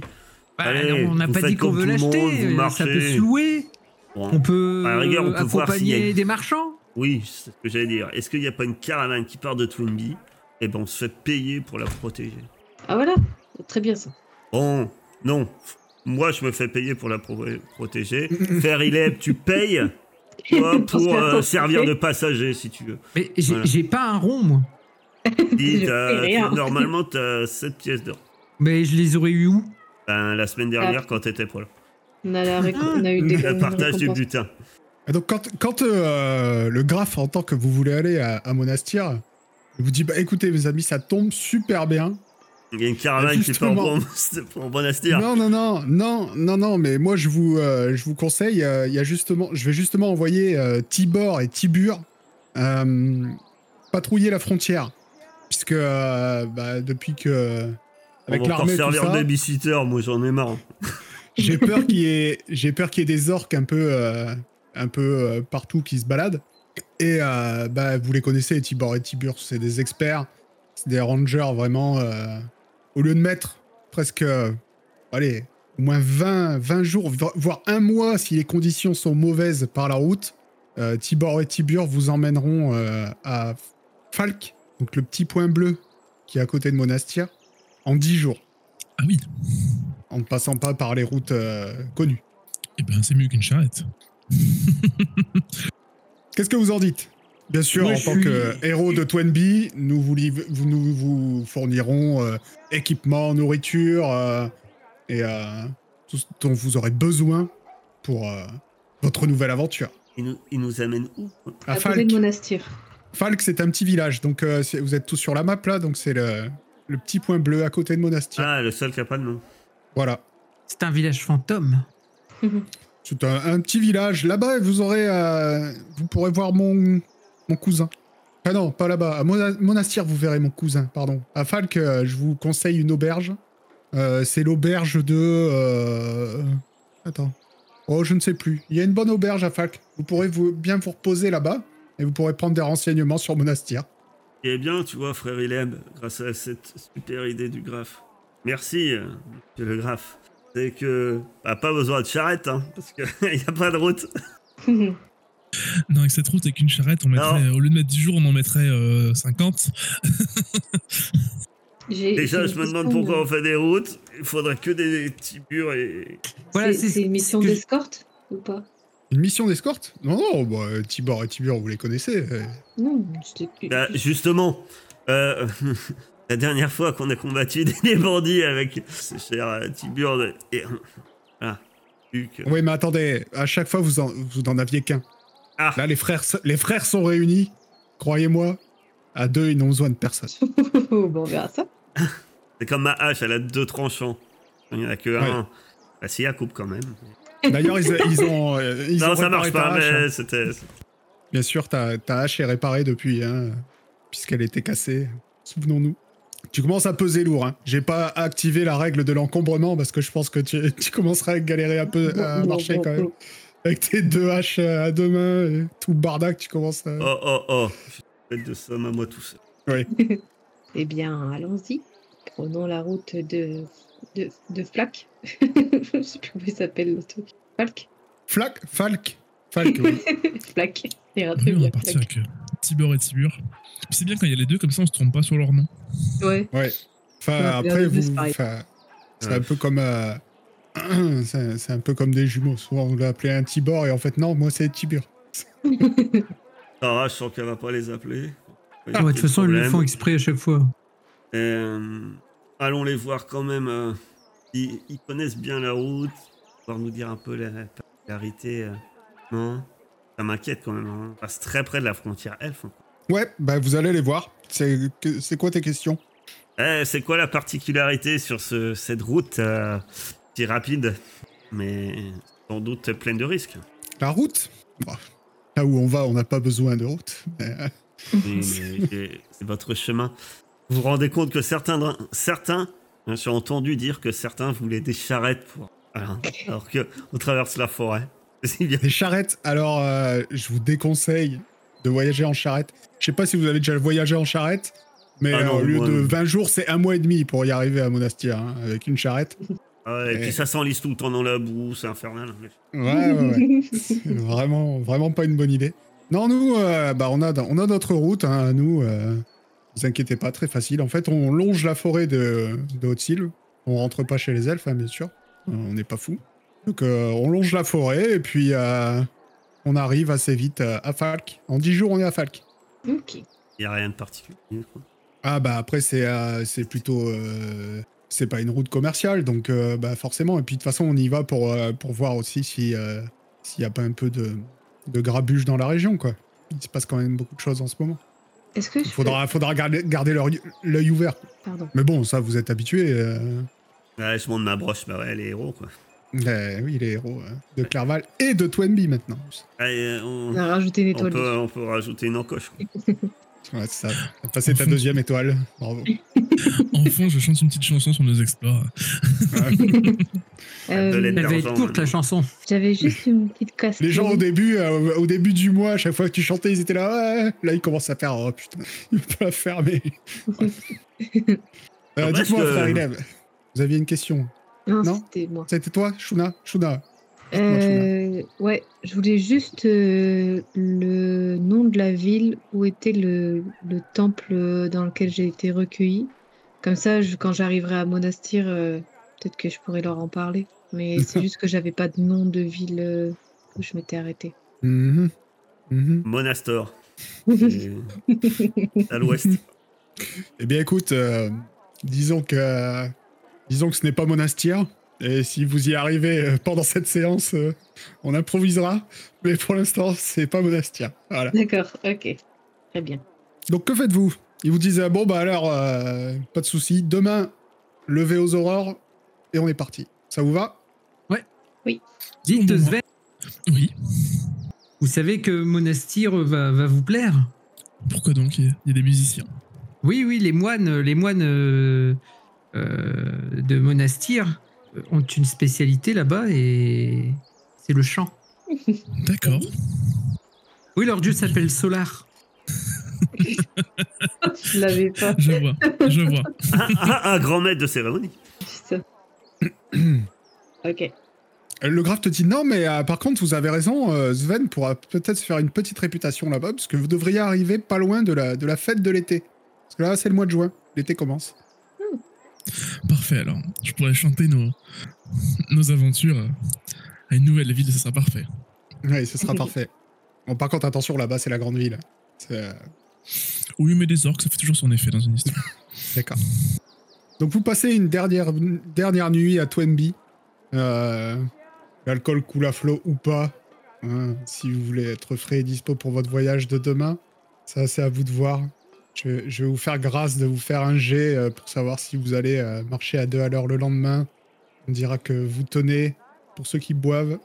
Bah, Allez, non, on n'a pas dit qu'on comme veut tout le l'acheter. monde, vous euh, marchez. Ça peut se louer. Bon, On peut, À la rigueur, on peut voir s'il y a accompagner des marchands. Oui, c'est ce que j'allais dire. Est-ce qu'il n'y a pas une caravane qui part de Twinbee Et ben on se fait payer pour la protéger. Ah voilà, très bien ça. Bon, non. Moi, je me fais payer pour la pro- protéger. Faire Ileb, tu payes toi, pour euh, servir de passager, si tu veux. Mais j'ai Voilà. pas un rond, moi. T'as- tu- normalement, tu as 7 pièces d'or. Mais je les aurais eu où? Ben, la semaine dernière, quand t'étais pas là. On a, la réco- on a eu des <laughs> Le partage du butin. Et donc quand, quand euh, le graphe entend que vous voulez aller à, à Monastir, il vous dit bah écoutez mes amis, ça tombe super bien. Il y a une caravane qui part Justement. <laughs> pour, pour Monastir. Non non non non non non, mais moi je vous euh, je vous conseille, euh, il y a justement, je vais justement envoyer euh, Tibor et Tibur patrouiller la frontière, puisque bah, depuis que On avec va encore servir ça, de babysitter, moi j'en ai marre. <laughs> j'ai peur qu'il y ait <laughs> j'ai peur qu'il y ait des orques un peu un peu partout qui se baladent et bah vous les connaissez Tibor et Tibur c'est des experts c'est des rangers vraiment au lieu de mettre presque euh, allez au moins 20 20 jours vo- voire un mois si les conditions sont mauvaises par la route euh, Tibor et Tibur vous emmèneront euh, à Falk donc le petit point bleu qui est à côté de Monastir en 10 jours Ah oui, en ne passant pas par les routes connues. et ben c'est mieux qu'une charrette. Qu'est-ce que vous en dites? Bien sûr, Moi, en tant suis- que héros de Twenby, nous vous, nous vous fournirons euh, équipement, nourriture euh, et euh, tout ce dont vous aurez besoin pour euh, votre nouvelle aventure. Il nous, il nous amène où? À À côté Falk, de Monastir. Falk c'est un petit village, donc euh, vous êtes tous sur la map là, donc c'est le, le petit point bleu à côté de Monastir. Ah, le seul qui a pas de nom. Voilà. C'est un village fantôme. C'est un, un petit village. Là-bas, vous aurez, euh, vous pourrez voir mon, mon cousin. Ah non, pas là-bas. À Mona- Monastir, vous verrez mon cousin, pardon. À Falk, euh, je vous conseille une auberge. Euh, c'est l'auberge de... euh, Attends. Oh, je ne sais plus. Il y a une bonne auberge à Falk. Vous pourrez vous, bien vous reposer là-bas et vous pourrez prendre des renseignements sur Monastir. Eh bien, tu vois, frère Ileb, grâce à cette super idée du graphe. Merci, monsieur le graphe. C'est que, bah, pas besoin de charrette, hein, parce qu'il <laughs> n'y a pas de route. <laughs> Non, avec cette route, avec une charrette, on mettrait, au lieu de mettre 10 jours, on en mettrait euh, 50. J'ai- Déjà, je me demande pourquoi on fait des routes. Il faudrait que des petits murs et. Voilà, c'est une mission d'escorte ou pas? Une mission d'escorte? Non, non, bah, Tibor et Tibur, vous les connaissez. euh. Non, Bah, justement, euh, <laughs> la dernière fois qu'on a combattu des, bandits avec ce cher euh, Tiburne et. Luc. Oui, mais attendez, à chaque fois, vous en, vous en aviez qu'un. Ah. Là, les frères, les frères sont réunis. Croyez-moi, à deux, ils n'ont besoin de personne. <laughs> bon, on verra ça. <laughs> C'est comme ma hache, elle a deux tranchants. Il n'y en a que Ouais. un. Bah, si, elle coupe quand même. D'ailleurs, ils, ils ont. euh, ils non, ont ça marche pas, hache, hein. mais c'était. Bien sûr, ta, ta hache est réparée depuis, hein, puisqu'elle était cassée. Souvenons-nous. Tu commences à peser lourd. Hein. J'ai pas activé la règle de l'encombrement parce que je pense que tu, tu commenceras à galérer un peu à marcher quand même. Avec tes deux haches à deux mains et tout bardac, tu commences à. Oh, oh, oh. Je fais de somme à moi tout seul. <laughs> Eh bien, allons-y. Prenons la route de, de, de Flac. <laughs> Je sais plus comment il s'appelle le truc. Falk Flac, Falk. Falk, oui. <laughs> Flac. Ira Oui, très on va partir avec Tibor et Tibur. C'est bien quand il y a les deux, comme ça on se trompe pas sur leur nom. Ouais. Ouais. Enfin, Ouais, après, vous, c'est pareil. enfin, c'est Ouais. un peu comme. euh, <clears throat> c'est c'est un peu comme des jumeaux. Souvent, on l'a appelé un Tibor et en fait, non, moi, c'est Tibur. Sarah, <laughs> je sens qu'elle va pas les appeler. Ouais, de toute façon, ils le font exprès à chaque fois. Euh, allons les voir quand même. euh, ils, ils connaissent bien la route. Pouvoir nous dire un peu la particularité. euh, non? Ça m'inquiète quand même. hein. On passe très près de la frontière elfe. hein. Ouais, bah vous allez les voir. C'est que- c'est quoi tes questions? Eh, c'est quoi la particularité sur ce, cette route est rapide, mais sans doute pleine de risques La route? Bah, Là où on va, on n'a pas besoin de route. Mais, euh, Oui, mais c'est- votre chemin. Vous vous rendez compte que certains, certains, j'ai entendu dire que certains voulaient des charrettes pour, alors que on traverse la forêt. Bien. Des charrettes, alors euh, je vous déconseille de voyager en charrette. Je sais pas si vous avez déjà voyagé en charrette, mais Ah non, euh, au lieu moi, de non. 20 jours, c'est un mois et demi pour y arriver à Monastir hein, avec une charrette. Ouais, et puis ça s'enlise tout le temps dans la boue, c'est infernal. Ouais, ouais, ouais. <laughs> Vraiment, vraiment pas une bonne idée. Non, nous, euh, bah, on, a, on a notre route, hein, nous. Euh, vous inquiétez pas, très facile. En fait, on longe la forêt de, de Haute-Île. On rentre pas chez les elfes, hein, bien sûr. On n'est pas fous. Donc, euh, on longe la forêt et puis euh, on arrive assez vite euh, à Falk. En 10 jours, on est à Falk. ok. Il n'y a rien de particulier. quoi. Ah, bah après, c'est euh, c'est plutôt. C'est pas une route commerciale, donc euh, bah, forcément. Et puis, de toute façon, on y va pour, euh, pour voir aussi si, euh, s'il n'y a pas un peu de, de grabuge dans la région, quoi. Il se passe quand même beaucoup de choses en ce moment. Est-ce que je Il faudra, faudra garder, garder l'œil ouvert. Pardon. Mais bon, ça, vous êtes habitués. euh, Ouais, je monte ma broche, bah ouais, les héros quoi. eh oui, les héros euh, de Clerval et de Twenby maintenant. Allez, on, On a rajouté une on peut, on peut rajouter une encoche. <laughs> Ouais, c'est ça. <gasps> T'as passé ta deuxième étoile. Bravo. <laughs> Enfin, je chante une petite chanson sur nos exploits. <laughs> Euh, de Elle va être d'argent, courte la chanson. J'avais juste une petite question. Les gens au début, euh, au début du mois, à chaque fois que tu chantais, ils étaient là. Ouais. Là, ils commencent à faire. Oh putain, il peut la mais. Ouais. Euh, Dites-moi, que- frère vous aviez une question. Non, Non c'était moi. C'était toi, Shuna? Shuna. Euh, ouais, je voulais juste euh, le nom de la ville où était le, le temple dans lequel j'ai été recueillie. Comme ça, je- quand j'arriverai à Monastir, euh, peut-être que je pourrais leur en parler. Mais <laughs> c'est juste que j'avais pas de nom de ville euh, où je m'étais arrêtée. Mhm. Mhm. Monastor. <laughs> C'est à l'ouest. Eh bien, écoute, euh, disons que. disons que ce n'est pas Monastir. Et si vous y arrivez euh, pendant cette séance, euh, on improvisera. Mais pour l'instant, c'est pas Monastir. Voilà. D'accord, ok. Très bien. Donc que faites-vous? Ils vous disent euh, bon bah alors euh, pas de souci, demain lever aux aurores et on est parti. Ça vous va? Dites Bon, Sven, Oui. vous savez que Monastir va, va vous plaire Pourquoi donc? Il y a- il y a des musiciens. Oui, oui, les moines, les moines euh, euh, de Monastir euh, ont une spécialité là-bas et c'est le chant. D'accord. Oui, leur dieu s'appelle Solar. Je l'avais pas. Je vois. Je vois. Un grand maître de cérémonie. <clears throat> Ok. Le graphe te dit non, mais euh, par contre vous avez raison, euh, Sven pourra peut-être se faire une petite réputation là-bas parce que vous devriez arriver pas loin de la, de la fête de l'été. Parce que là c'est le mois de juin, l'été commence. Parfait alors. Je pourrais chanter nos, nos aventures à une nouvelle ville, ce sera parfait. Oui, ce sera parfait. Bon, par contre attention là-bas c'est la grande ville. Euh, Oui, mais des orques, ça fait toujours son effet dans une histoire. <laughs> D'accord. Donc vous passez une dernière, une dernière nuit à Twenby. Euh, L'alcool coule à flot ou pas. hein, si vous voulez être frais et dispo pour votre voyage de demain, ça c'est à vous de voir. Je, je vais vous faire grâce de vous faire un jet euh, pour savoir si vous allez euh, marcher à deux à l'heure le lendemain. On dira que vous tenez pour ceux qui boivent.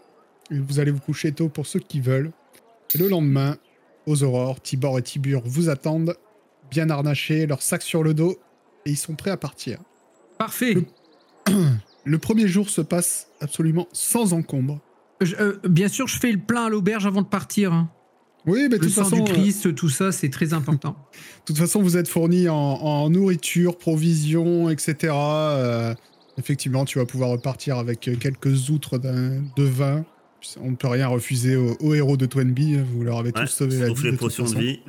Et vous allez vous coucher tôt pour ceux qui veulent. Et le lendemain, aux aurores, Tibor et Tibur vous attendent, bien harnachés, leur sac sur le dos, et ils sont prêts à partir. Parfait. <clears throat> Le premier jour se passe absolument sans encombre. Je- euh, bien sûr, je fais le plein à l'auberge avant de partir. hein. Oui, mais de Le toute sang façon, du euh, Christ, tout ça, c'est très important. <laughs> de toute façon, vous êtes fournis en, en nourriture, provisions, etc. Euh, effectivement, tu vas pouvoir repartir avec euh, quelques outres de vin. On ne peut rien refuser aux, aux héros de Twenby. Vous leur avez Ouais, tous sauvé la sauf vie. les de toute potions de vie.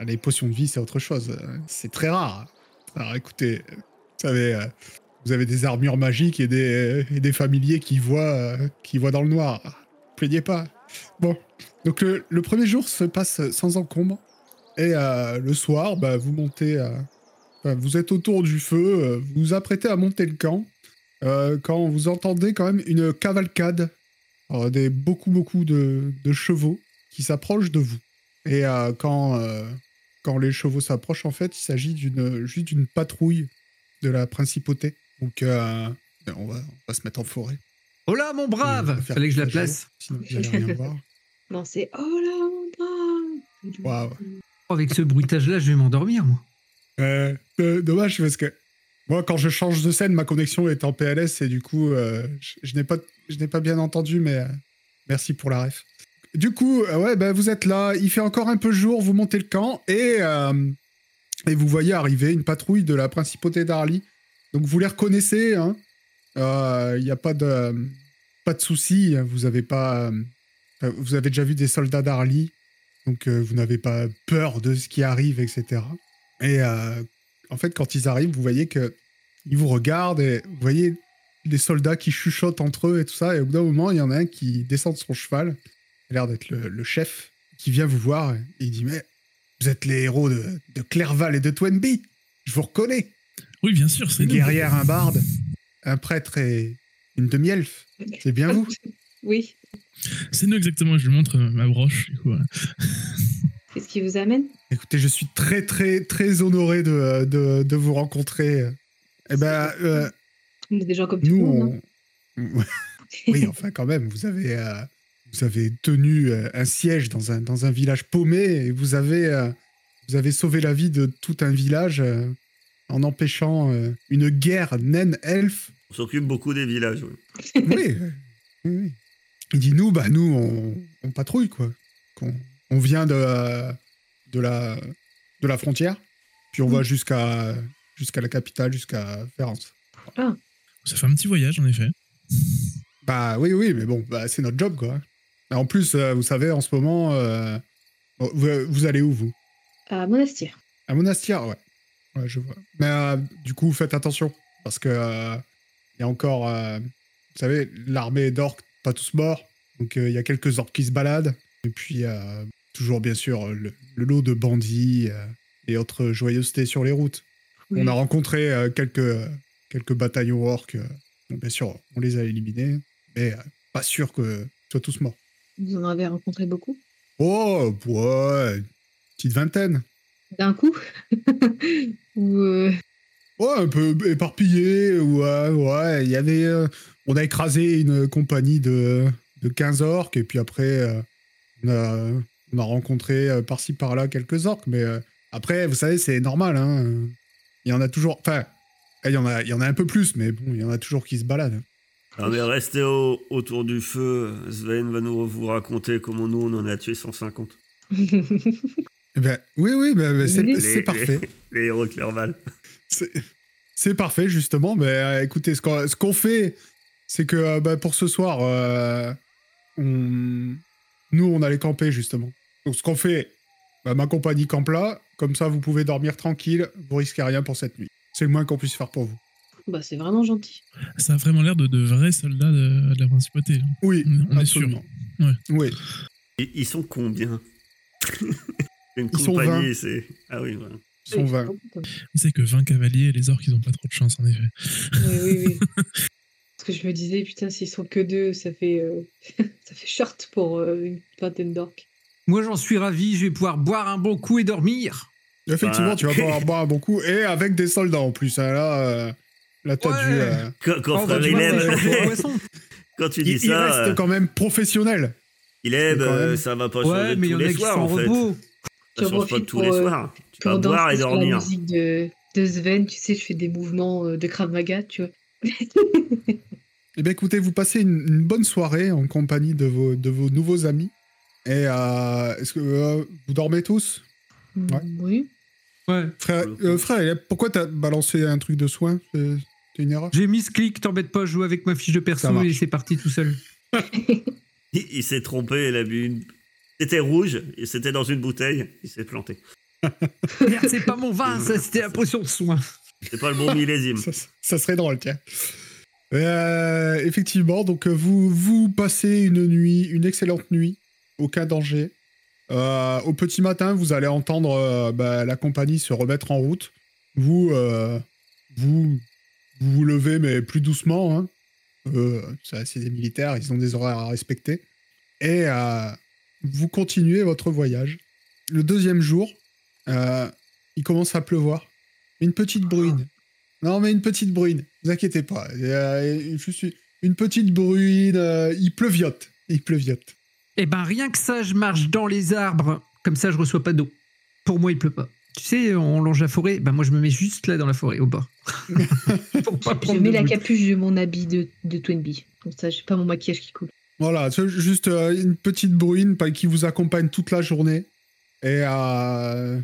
Ah, Les potions de vie, c'est autre chose. C'est très rare. Alors écoutez, vous savez, euh, vous avez des armures magiques et des, et des familiers qui voient, euh, qui voient dans le noir. Plaignez pas. Bon, donc le, le premier jour se passe sans encombre. Et euh, le soir, bah, vous montez. euh, Enfin, vous êtes autour du feu, euh, vous vous apprêtez à monter le camp, quand vous entendez quand même une cavalcade, des beaucoup beaucoup de, de chevaux qui s'approchent de vous. Et quand quand les chevaux s'approchent, en fait, il s'agit d'une juste d'une patrouille de la principauté. Donc on va on va se mettre en forêt. Oh là, mon brave Fallait que je la place. Sinon vous allez rien voir. Non, c'est oh là, mon brave. Waouh. Avec ce bruitage-là, je vais m'endormir, moi. Euh, euh, dommage parce que moi, quand je change de scène, ma connexion est en PLS et du coup, euh, je, je n'ai pas, je n'ai pas bien entendu, mais euh, merci pour la ref. Du coup, euh, ouais, bah, vous êtes là, il fait encore un peu jour, vous montez le camp et, euh, et vous voyez arriver une patrouille de la principauté d'Arly. Donc vous les reconnaissez, hein. Il n'y a pas de, pas de souci, hein, vous avez pas, euh, vous avez déjà vu des soldats d'Arly, donc euh, vous n'avez pas peur de ce qui arrive, etc. Et euh, en fait, quand ils arrivent, vous voyez que ils vous regardent et vous voyez les soldats qui chuchotent entre eux et tout ça. Et au bout d'un moment, il y en a un qui descend de son cheval, il a l'air d'être le, le chef, qui vient vous voir et il dit Mais vous êtes les héros de, de Clairval et de Twenby Je vous reconnais Oui, bien sûr, c'est guerrière, un barde, un prêtre et une demi-elfe. C'est bien vous Oui. C'est nous exactement. Je lui montre ma broche. Du coup, voilà. Qu'est-ce qui vous amène? Écoutez, je suis très, très, très honoré de, de, de vous rencontrer. Eh ben, euh, On est des gens comme tout le nous, monde. on... <laughs> oui, enfin, quand même, vous avez, euh, vous avez tenu euh, un siège dans un, dans un village paumé et vous avez, euh, vous avez sauvé la vie de tout un village euh, en empêchant euh, une guerre naine-elfe. On s'occupe beaucoup des villages. oui, oui, oui. Il dit nous, bah nous, on, on patrouille quoi. Qu'on- On, vient de, de la, de la frontière, puis on va jusqu'à, jusqu'à la capitale, jusqu'à Ferrance. Ça fait un petit voyage, en effet. Bah oui, oui, mais bon, bah, c'est notre job, quoi. Et en plus, euh, vous savez, en ce moment, euh, vous, vous allez où, vous? À Monastir. À Monastir, ouais. Ouais, je vois. Mais euh, du coup, faites attention, parce que euh, il y a encore, euh, vous savez, l'armée d'orques, pas tous morts, donc euh, il y a quelques orques qui se baladent, et puis toujours, bien sûr, le, le lot de bandits euh, et autres joyeusetés sur les routes. Oui. On a rencontré euh, quelques, quelques bataillons orques. bon, bien sûr, on les a éliminés, mais euh, pas sûr que soient tous morts. Vous en avez rencontré beaucoup? Oh, ouais, une petite vingtaine. D'un coup? <laughs> Ou euh, Ouais, un peu éparpillé. Ouais, ouais. Il y avait. euh, on a écrasé une compagnie de, de 15 orques, et puis après, euh, on, a, on a rencontré euh, par-ci par-là quelques orques, mais euh, après, vous savez, c'est normal. Hein. Il y en a toujours. Enfin, il y en a, il y en a un peu plus, mais bon, il y en a toujours qui se baladent. Non, mais restez au- autour du feu. Sven va nous vous raconter comment nous, on en a tué 150. <laughs> Eh ben, oui, oui, ben, ben, c'est parfait. Les, les héros de Clerval. C'est- parfait, justement. Mais euh, écoutez, ce qu'on ce fait, c'est que euh, bah, pour ce soir, euh, on... nous, on allait camper, justement. Donc, ce qu'on fait, bah, ma compagnie campe là. Comme ça, vous pouvez dormir tranquille. Vous risquez rien pour cette nuit. C'est le moins qu'on puisse faire pour vous. bah, c'est vraiment gentil. Ça a vraiment l'air de, de vrais soldats de, de la principauté. Oui, On absolument. sûr. Ouais. Oui. Ils, ils sont combien? <laughs> Une Ils sont compagnie, c'est. Ah oui, voilà. Ils sont Oui, 20. beaucoup, quand même. C'est que 20 cavaliers, les orques, ils ont pas trop de chance, en effet. Oui, oui, oui. <laughs> Parce que je me disais, putain, s'ils sont que deux, ça fait, euh, <laughs> ça fait short pour euh, une vingtaine d'orques. Moi, j'en suis ravi. Je vais pouvoir boire un bon coup et dormir. Effectivement, Bah. tu vas <laughs> pouvoir boire un bon coup. Et avec des soldats en plus. hein. Là, euh, là t'as Ouais. dû. euh, Quand, Oh, frère au poisson. quand tu il, dis il ça, reste euh, quand même professionnel. Euh, même- ça va pas changer Ouais, mais il y tous en a les qui soirs sont en en fait. repos. Ça change pas tous les pour, euh, soirs. Tu Pour vas boire et danser sur la dormir. musique de, de Sven, tu sais, je fais des mouvements euh, de Krav Maga, tu vois. Eh bien, écoutez, vous passez une, une bonne soirée en compagnie de vos, de vos nouveaux amis. Et euh, est-ce que euh, vous dormez tous? Ouais. Oui. Ouais. Frère, euh, frère, pourquoi t'as balancé un truc de soin? C'est une erreur? J'ai mis ce clic, t'embête pas, je joue avec ma fiche de perso et c'est parti tout seul. <laughs> Il, il s'est trompé, il a bu une. C'était rouge, et c'était dans une bouteille, il s'est planté. Merde, c'est pas mon vin, ça c'était la potion de soin. C'est pas le bon millésime. ça, ça serait drôle, tiens. Euh, effectivement, donc euh, vous, vous passez une nuit, une excellente nuit, aucun danger. Euh, au petit matin, vous allez entendre euh, bah, la compagnie se remettre en route. Vous, euh, vous, vous vous levez, mais plus doucement. Hein. Euh, c'est des militaires, ils ont des horaires à respecter. Et euh, vous continuez votre voyage. Le deuxième jour, euh, il commence à pleuvoir. Une petite bruine. Non, mais une petite bruine. Ne vous inquiétez pas. Euh, je suis- une petite bruine. euh, il pleuviote. Il pleuviote. Eh ben, rien que ça, je marche dans les arbres. Comme ça, je reçois pas d'eau. Pour moi, il pleut pas. Tu sais, on longe la forêt. Ben, moi, je me mets juste là dans la forêt, au bord. <laughs> Pour pas Je prendre mets la capuche de mon habit de, de Twenby. Comme ça, j'ai pas mon maquillage qui coule. Voilà, c'est juste euh, une petite bruine qui vous accompagne toute la journée. Et euh,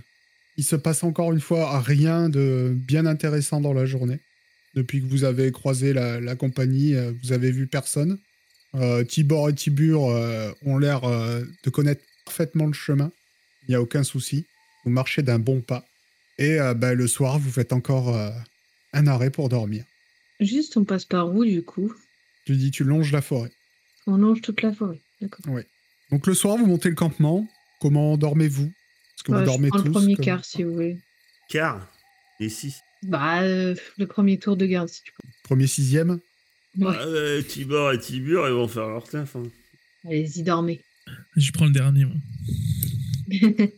il se passe encore une fois rien de bien intéressant dans la journée. Depuis que vous avez croisé la, la compagnie, euh, vous avez vu personne. Euh, Tibor et Tibur euh, ont l'air de connaître parfaitement le chemin. Il n'y a aucun souci. Vous marchez d'un bon pas. Et bah, le soir, vous faites encore un arrêt pour dormir. Juste, on passe par où, du coup Tu dis, tu longes la forêt. On longe toute la forêt. D'accord. Donc le soir, vous montez le campement. Comment dormez-vous Est-ce que Ouais, vous je dormez prends tous le premier comme- quart, si vous voulez. Car, et si. Bah, euh, le premier tour de garde, si tu Premier sixième? Peux. Ouais. Ah, ouais, Tibor et Tibur, ils vont faire leur taf. hein. Allez-y, dormez. Je prends le dernier. moi. <laughs>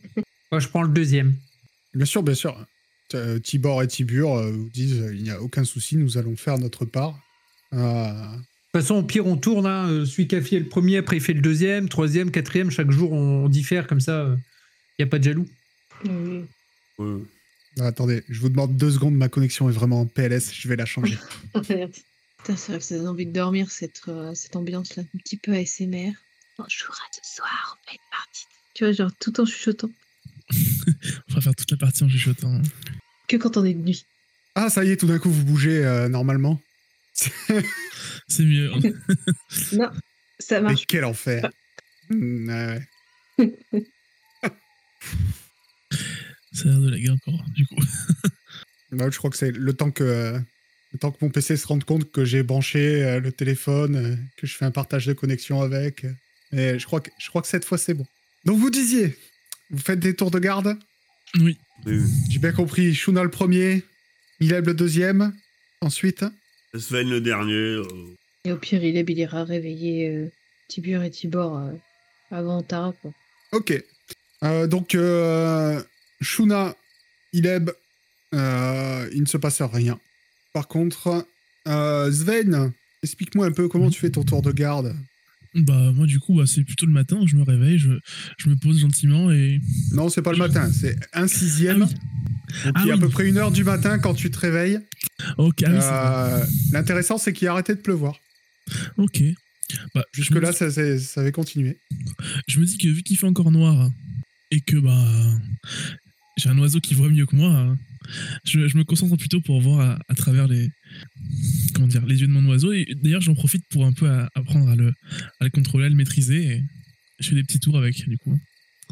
Moi, je prends le deuxième. Bien sûr, bien sûr. Euh, Tibor et Tibur euh, vous disent euh, il n'y a aucun souci, nous allons faire notre part. Euh, De toute façon, au pire, on tourne. Hein. Euh, Celui qui a fait le premier, après, il fait le deuxième, troisième, quatrième. Chaque jour, on, diffère comme ça. Il n'y a pas de jaloux. Ouais. ah, attendez, je vous demande deux secondes, ma connexion est vraiment en PLS, je vais la changer. Merde. <laughs> Putain, c'est vrai que ça donne envie de dormir, cette, euh, cette ambiance-là. Un petit peu ASMR. On jouera ce soir, on fait une partie. Tu vois, genre tout en chuchotant. <laughs> On va faire toute la partie en chuchotant. Que quand on est de nuit. ah, ça y est, tout d'un coup, vous bougez euh, normalement. <laughs> C'est mieux. <laughs> Non, ça Mais marche. quel enfer Mm, ouais, ouais. <laughs> Ça a l'air de laguer encore, du coup. Bah, je crois que c'est le temps que le temps que mon PC se rende compte que j'ai branché euh, le téléphone, euh, que je fais un partage de connexion avec. et je crois que je crois que cette fois c'est bon. Donc vous disiez, vous faites des tours de garde? Oui. Oui. J'ai bien compris. Shuna le premier, Mileb le deuxième, ensuite. Sven le dernier. euh, Et au pire, il, est, il ira réveiller euh, Tibur et Tibor euh, avant Tara, quoi. Ok. Euh, donc euh, Shuna, Ileb, euh, il ne se passe rien. Par contre, euh, Sven, explique-moi un peu comment tu fais ton tour de garde. Bah, moi, du coup, bah, c'est plutôt le matin. Je me réveille, je, je me pose gentiment et. Non, c'est pas le matin, c'est un sixième. Ah oui. Donc Ah il est à oui. peu près une heure du matin quand tu te réveilles. Ok, ah. Euh, L'intéressant, c'est qu'il a arrêté de pleuvoir. Ok. Bah, Jusque-là, dis- ça, ça- ça avait continué. je me dis que vu qu'il fait encore noir et que bah j'ai un oiseau qui voit mieux que moi, je, je me concentre plutôt pour voir à, à travers les comment dire les yeux de mon oiseau. Et d'ailleurs, j'en profite pour un peu à- apprendre à le, à le contrôler, à le maîtriser. Et je fais des petits tours avec, du coup.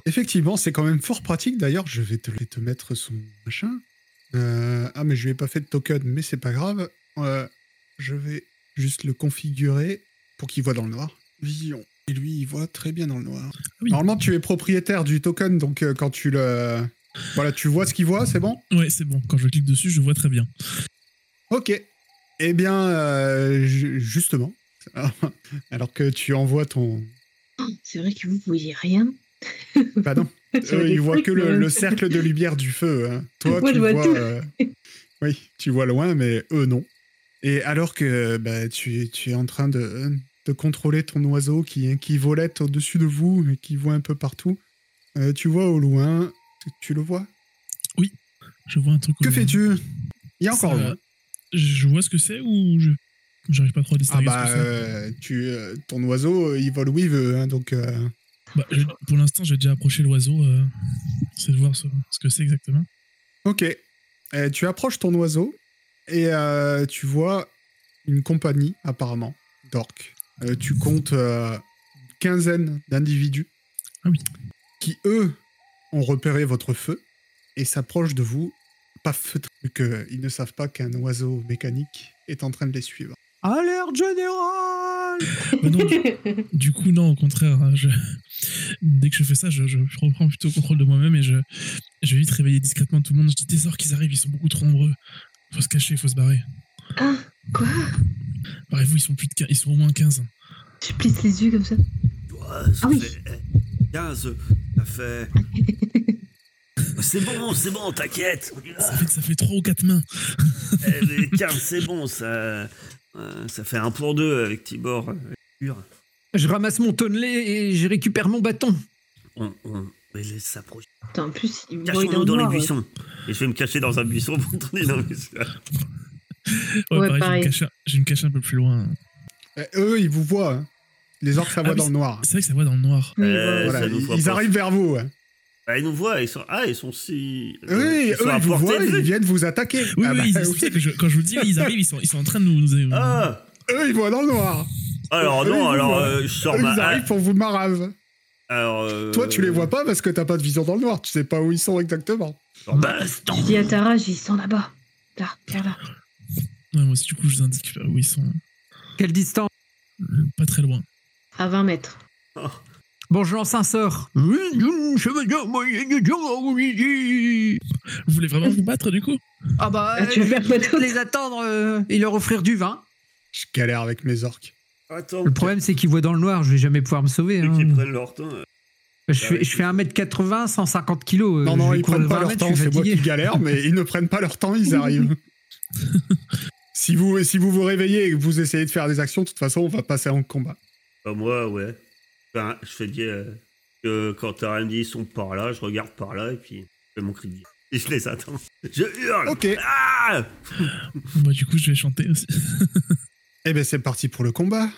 Effectivement, c'est quand même fort pratique. D'ailleurs, je vais te, te mettre son machin. Euh, ah, mais je lui ai pas fait de token, mais c'est pas grave. Euh, je vais juste le configurer pour qu'il voit dans le noir. Vision. Et lui, il voit très bien dans le noir. oui. Normalement, tu es propriétaire du token, donc euh, quand tu le. Voilà, tu vois ce qu'il voit, c'est bon? Ouais, c'est bon. Quand je clique dessus, je vois très bien. Ok. Eh bien, euh, ju- justement, <laughs> alors que tu envoies ton. Oh, c'est vrai que vous voyez rien. Bah non, eux, les ils voient que le, cercle de lumière du feu. hein. Toi, Moi, tu je vois euh, Oui, tu vois loin, mais eux, non. Et alors que bah, tu, tu es en train de, de contrôler ton oiseau qui, qui volette au-dessus de vous et qui voit un peu partout, euh, tu vois au loin. Tu, tu le vois? Je vois un truc. au Que fais-tu? Il est encore Ça- loin. Je vois ce que c'est ou je j'arrive pas trop à Ah distinguer bah, ce que c'est. euh, tu, euh, ton oiseau, euh, il vole où il veut, hein, donc... euh, Bah, je- pour l'instant, j'ai déjà approché l'oiseau. c'est de voir ce, ce que c'est exactement. Ok. Euh, tu approches ton oiseau et tu vois une compagnie, apparemment, d'orques. Tu comptes une quinzaine d'individus Ah oui. qui, eux, ont repéré votre feu et s'approchent de vous, pas feutrés, vu qu'ils ne savent pas qu'un oiseau mécanique est en train de les suivre. Alerte générale <laughs> Bah non, du, du coup, non, au contraire. hein, je- dès que je fais ça, je, je reprends plutôt le contrôle de moi-même et je, je vais vite réveiller discrètement tout le monde. Je dis des orques, ils arrivent, ils sont beaucoup trop nombreux. Faut se cacher, faut se barrer. Ah, quoi? Barrez-vous, ils sont plus de 15, ils sont au moins 15. Je plisse les yeux comme ça? Ouais, ça Ah oui. fait eh, 15. Ça fait. <laughs> c'est bon, c'est bon, t'inquiète. va. Ça fait, ça fait 3 ou 4 mains. <laughs> Eh, mais 15, c'est bon, ça. euh, ça fait un pour deux avec Tibor. euh, pur. Je ramasse mon tonnelet et je récupère mon bâton. On, on les laisse s'approcher. Putain, en plus, Cachons-nous dans les noir, ouais. buissons. Et je vais me cacher dans un buisson pour tourner dans les <laughs> Ouais, Ouais, pareil, Je, vais pareil. me cacher, je me cacher un peu plus loin. Eh, eux, ils vous voient. hein. Les orques, ça Ah voit dans le noir. C'est vrai que ça voit dans le noir. Euh, voilà. Ils, arrivent vers vous. hein. Ah, ils nous voient, ils sont. Ah, ils sont si. Oui, eux, sont à ils vous voient, ils viennent vous attaquer. Oui, Ah oui, bah, c'est oui. que je- quand je vous dis, ils arrivent, ils sont, ils sont en train de nous. nous- Ah Eux, ils voient dans le noir. Alors Eux, ils non, alors euh, je sors Eux, ma. ils arrivent pour vous marave. Alors. euh, Toi, tu les vois pas parce que t'as pas de vision dans le noir. Tu sais pas où ils sont exactement. ma- Baston. Je dis à Tara, ils sont là-bas. Là, viens là. Ouais, moi aussi, du coup, je vous indique où ils sont. Quelle distance? Euh, Pas très loin. À 20 mètres. Bon, un sort. Vous voulez vraiment vous battre, du coup? Ah bah, Ah, tu veux je faire les attendre euh, et leur offrir du vin. Je galère avec mes orques. Attends, Le problème, c'est qu'ils voient dans le noir, je vais jamais pouvoir me sauver. hein. qui prennent leur temps. euh, Je fais, je fais 1m80, 150 kg. euh, Non, non, ils prennent pas 20 leur mètres, temps. C'est moi qui galère, mais ils ne prennent pas leur temps, ils arrivent. <laughs> si, vous, si vous vous réveillez et que vous essayez de faire des actions, de toute façon, on va passer en combat. Bah, moi, ouais. Enfin, je fais dire euh, que quand t'as me dit ils sont par là, je regarde par là et puis je fais mon cri de guerre. Et je les attends. <laughs> Je hurle. Ok. Ah Bah, du coup, je vais chanter aussi. Eh ben, c'est parti pour le combat.